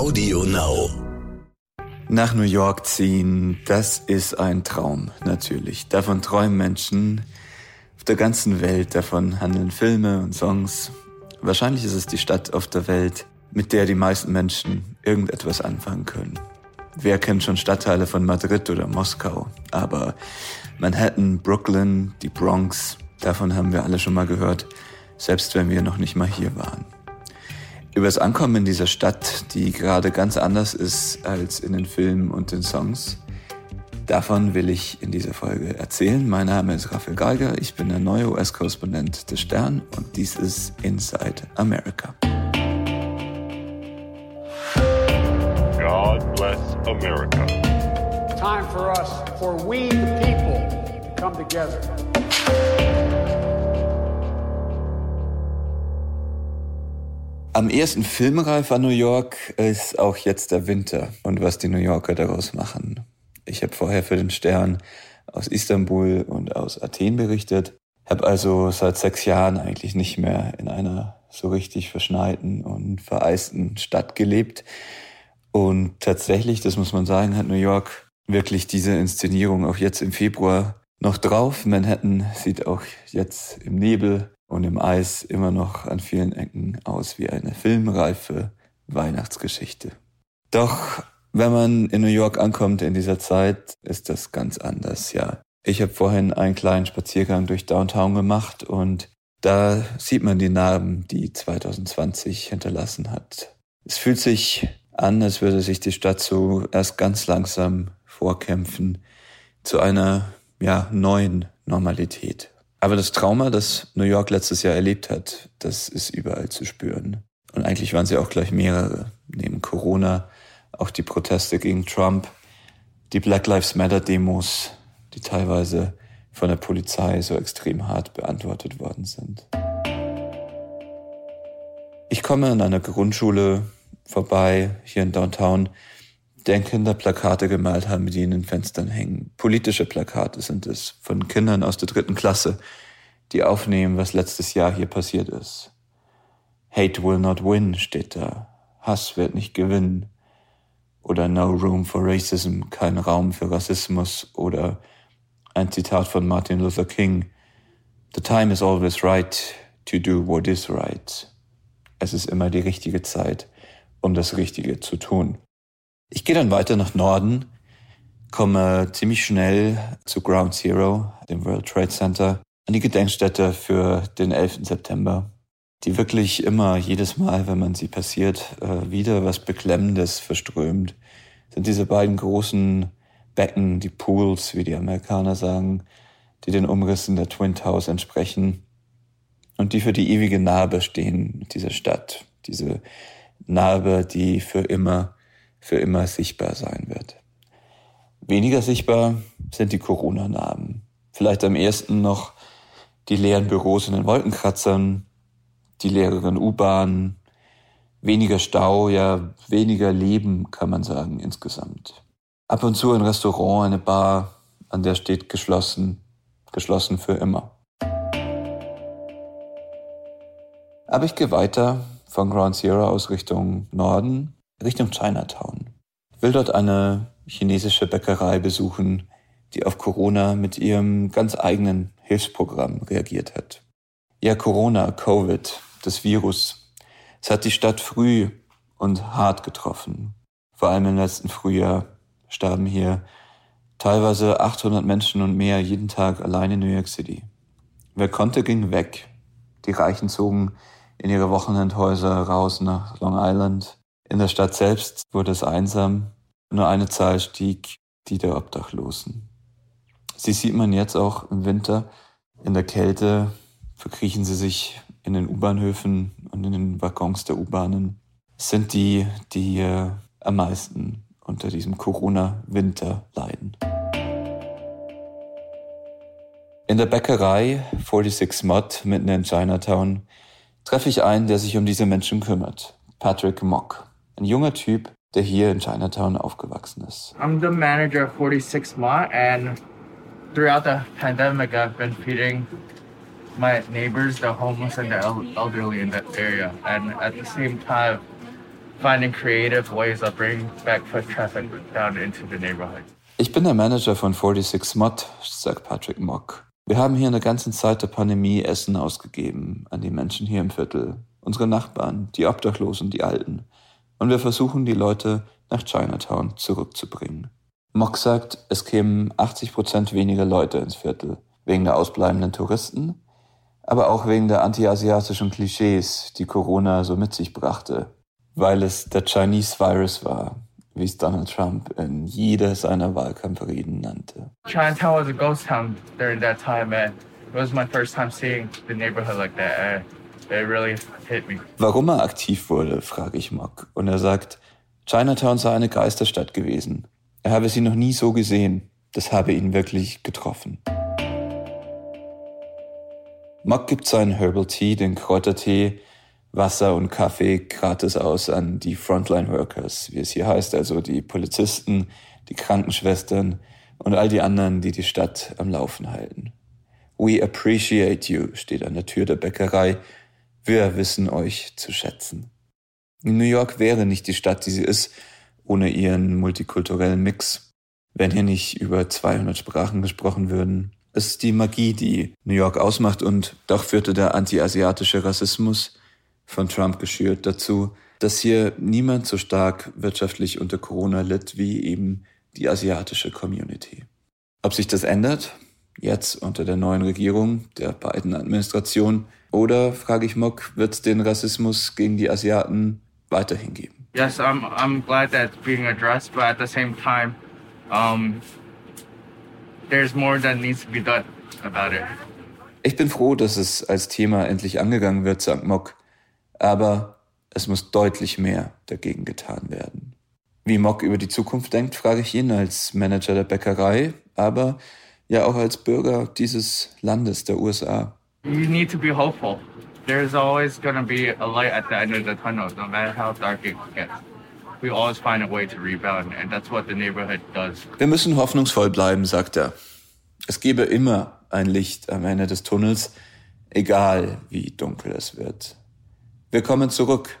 Audio Now. Nach New York ziehen, das ist ein Traum, natürlich. Davon träumen Menschen auf der ganzen Welt, davon handeln Filme und Songs. Wahrscheinlich ist es die Stadt auf der Welt, mit der die meisten Menschen irgendetwas anfangen können. Wer kennt schon Stadtteile von Madrid oder Moskau? Aber Manhattan, Brooklyn, die Bronx, davon haben wir alle schon mal gehört, selbst wenn wir noch nicht mal hier waren. Übers Ankommen in dieser Stadt, die gerade ganz anders ist als in den Filmen und den Songs, davon will ich in dieser Folge erzählen. Mein Name ist Raphael Geiger, ich bin der neue US-Korrespondent des Stern und dies ist Inside America. God bless America. Time for us, for we the people, to come together. Am ersten filmreif an New York ist auch jetzt der Winter und was die New Yorker daraus machen. Ich habe vorher für den Stern aus Istanbul und aus Athen berichtet, habe also seit sechs Jahren eigentlich nicht mehr in einer so richtig verschneiten und vereisten Stadt gelebt. Und tatsächlich, das muss man sagen, hat New York wirklich diese Inszenierung auch jetzt im Februar noch drauf. Manhattan sieht auch jetzt im Nebel und im Eis immer noch an vielen Ecken aus wie eine filmreife Weihnachtsgeschichte. Doch wenn man in New York ankommt in dieser Zeit, ist das ganz anders, ja. Ich habe vorhin einen kleinen Spaziergang durch Downtown gemacht und da sieht man die Narben, die 2020 hinterlassen hat. Es fühlt sich an, als würde sich die Stadt so erst ganz langsam vorkämpfen zu einer ja, neuen Normalität. Aber das Trauma, das New York letztes Jahr erlebt hat, das ist überall zu spüren. Und eigentlich waren sie auch gleich mehrere. Neben Corona auch die Proteste gegen Trump, die Black Lives Matter Demos, die teilweise von der Polizei so extrem hart beantwortet worden sind. Ich komme an einer Grundschule vorbei, hier in Downtown, deren Kinder Plakate gemalt haben, die in den Fenstern hängen. Politische Plakate sind es von Kindern aus der dritten Klasse, die aufnehmen, was letztes Jahr hier passiert ist. Hate will not win steht da. Hass wird nicht gewinnen. Oder No room for racism, kein Raum für Rassismus. Oder ein Zitat von Martin Luther King. The time is always right to do what is right. Es ist immer die richtige Zeit, um das Richtige zu tun. Ich gehe dann weiter nach Norden, komme ziemlich schnell zu Ground Zero, dem World Trade Center, an die Gedenkstätte für den 11. September, die wirklich immer, jedes Mal, wenn man sie passiert, äh, wieder was Beklemmendes verströmt, sind diese beiden großen Becken, die Pools, wie die Amerikaner sagen, die den Umrissen der Twin Towers entsprechen und die für die ewige Narbe stehen dieser Stadt. Diese Narbe, die für immer für immer sichtbar sein wird. Weniger sichtbar sind die Corona-Narben. Vielleicht am ersten noch die leeren Büros in den Wolkenkratzern, die leeren U-Bahnen, weniger Stau, ja weniger Leben, kann man sagen, insgesamt. Ab und zu ein Restaurant, eine Bar, an der steht geschlossen, geschlossen für immer. Aber ich gehe weiter von Ground Zero aus Richtung Norden Richtung Chinatown. Will dort eine chinesische Bäckerei besuchen, die auf Corona mit ihrem ganz eigenen Hilfsprogramm reagiert hat. Ja, Corona, Covid, das Virus, es hat die Stadt früh und hart getroffen. Vor allem im letzten Frühjahr starben hier teilweise 800 Menschen und mehr jeden Tag allein in New York City. Wer konnte, ging weg. Die Reichen zogen in ihre Wochenendhäuser raus nach Long Island. In der Stadt selbst wurde es einsam. Nur eine Zahl stieg, die der Obdachlosen. Sie sieht man jetzt auch im Winter. In der Kälte verkriechen sie sich in den U-Bahnhöfen und in den Waggons der U-Bahnen. Sind die, die am meisten unter diesem Corona-Winter leiden. In der Bäckerei 46 Mod mitten in Chinatown treffe ich einen, der sich um diese Menschen kümmert. Patrick Mock. Ein junger Typ, der hier in Chinatown aufgewachsen ist. I'm the manager of 46 Ma and throughout the pandemic I've been feeding my neighbors, the homeless and the elderly in that area. And at the same time, finding creative ways of bringing back foot traffic down into the neighborhood. Ich bin der Manager von 46 Mod, sagt Patrick Mock. Wir haben hier in der ganzen Zeit der Pandemie Essen ausgegeben an die Menschen hier im Viertel, unsere Nachbarn, die Obdachlosen, die Alten. Und wir versuchen, die Leute nach Chinatown zurückzubringen. Mock sagt, es kämen 80 Prozent weniger Leute ins Viertel, wegen der ausbleibenden Touristen, aber auch wegen der antiasiatischen Klischees, die Corona so mit sich brachte, weil es der Chinese Virus war, wie es Donald Trump in jeder seiner Wahlkampfreden nannte. Chinatown was a ghost town during that time, and it was my first time seeing the neighborhood like that. It Warum er aktiv wurde, frage ich Mock. Und er sagt, Chinatown sei eine Geisterstadt gewesen. Er habe sie noch nie so gesehen. Das habe ihn wirklich getroffen. Mock gibt seinen Herbal Tea, den Kräutertee, Wasser und Kaffee gratis aus an die Frontline Workers, wie es hier heißt, also die Polizisten, die Krankenschwestern und all die anderen, die die Stadt am Laufen halten. We appreciate you steht an der Tür der Bäckerei. Wir wissen euch zu schätzen. New York wäre nicht die Stadt, die sie ist, ohne ihren multikulturellen Mix. Wenn hier nicht über 200 Sprachen gesprochen würden. Es ist die Magie, die New York ausmacht und doch führte der anti-asiatische Rassismus von Trump geschürt dazu, dass hier niemand so stark wirtschaftlich unter Corona litt wie eben die asiatische Community. Ob sich das ändert, jetzt unter der neuen Regierung der beiden Administration, oder, frage ich Mock, wird es den Rassismus gegen die Asiaten weiterhin geben? Yes, I'm, I'm glad that's being addressed, but at the same time, um, there's more that needs to be done about it. Ich bin froh, dass es als Thema endlich angegangen wird, sagt Mock aber es muss deutlich mehr dagegen getan werden. Wie Mock über die Zukunft denkt, frage ich ihn als Manager der Bäckerei, aber ja auch als Bürger dieses Landes, der USA. You need to be hopeful. There's always going to be a light at the end of the tunnel, no matter how dark it gets. We always find a way to rebound, and that's what the neighborhood does. Wir müssen hoffnungsvoll bleiben, sagt er. Es gebe immer ein Licht am Ende des Tunnels, egal wie dunkel es wird. Wir kommen zurück.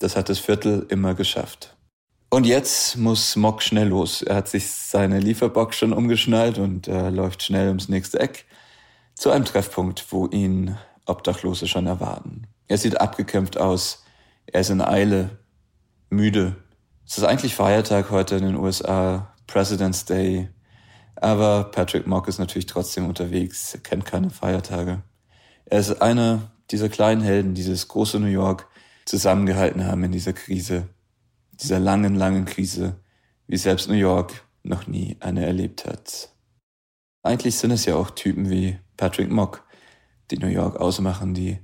Das hat das Viertel immer geschafft. Und jetzt muss Mock schnell los. Er hat sich seine Lieferbox schon umgeschnallt und äh, läuft schnell ums nächste Eck zu einem Treffpunkt, wo ihn Obdachlose schon erwarten. Er sieht abgekämpft aus. Er ist in Eile, müde. Es ist eigentlich Feiertag heute in den USA, President's Day. Aber Patrick Mock ist natürlich trotzdem unterwegs. Er kennt keine Feiertage. Er ist einer dieser kleinen Helden, dieses große New York zusammengehalten haben in dieser Krise, dieser langen, langen Krise, wie selbst New York noch nie eine erlebt hat. Eigentlich sind es ja auch Typen wie Patrick Mock, die New York ausmachen, die,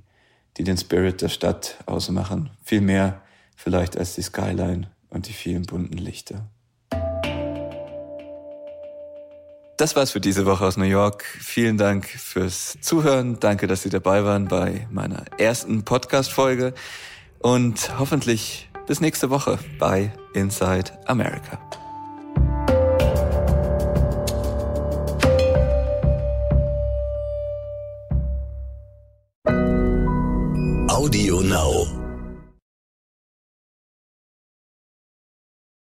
die den Spirit der Stadt ausmachen. Viel mehr vielleicht als die Skyline und die vielen bunten Lichter. Das war's für diese Woche aus New York. Vielen Dank fürs Zuhören. Danke, dass Sie dabei waren bei meiner ersten Podcast-Folge. Und hoffentlich bis nächste Woche bei Inside America. Audio Now.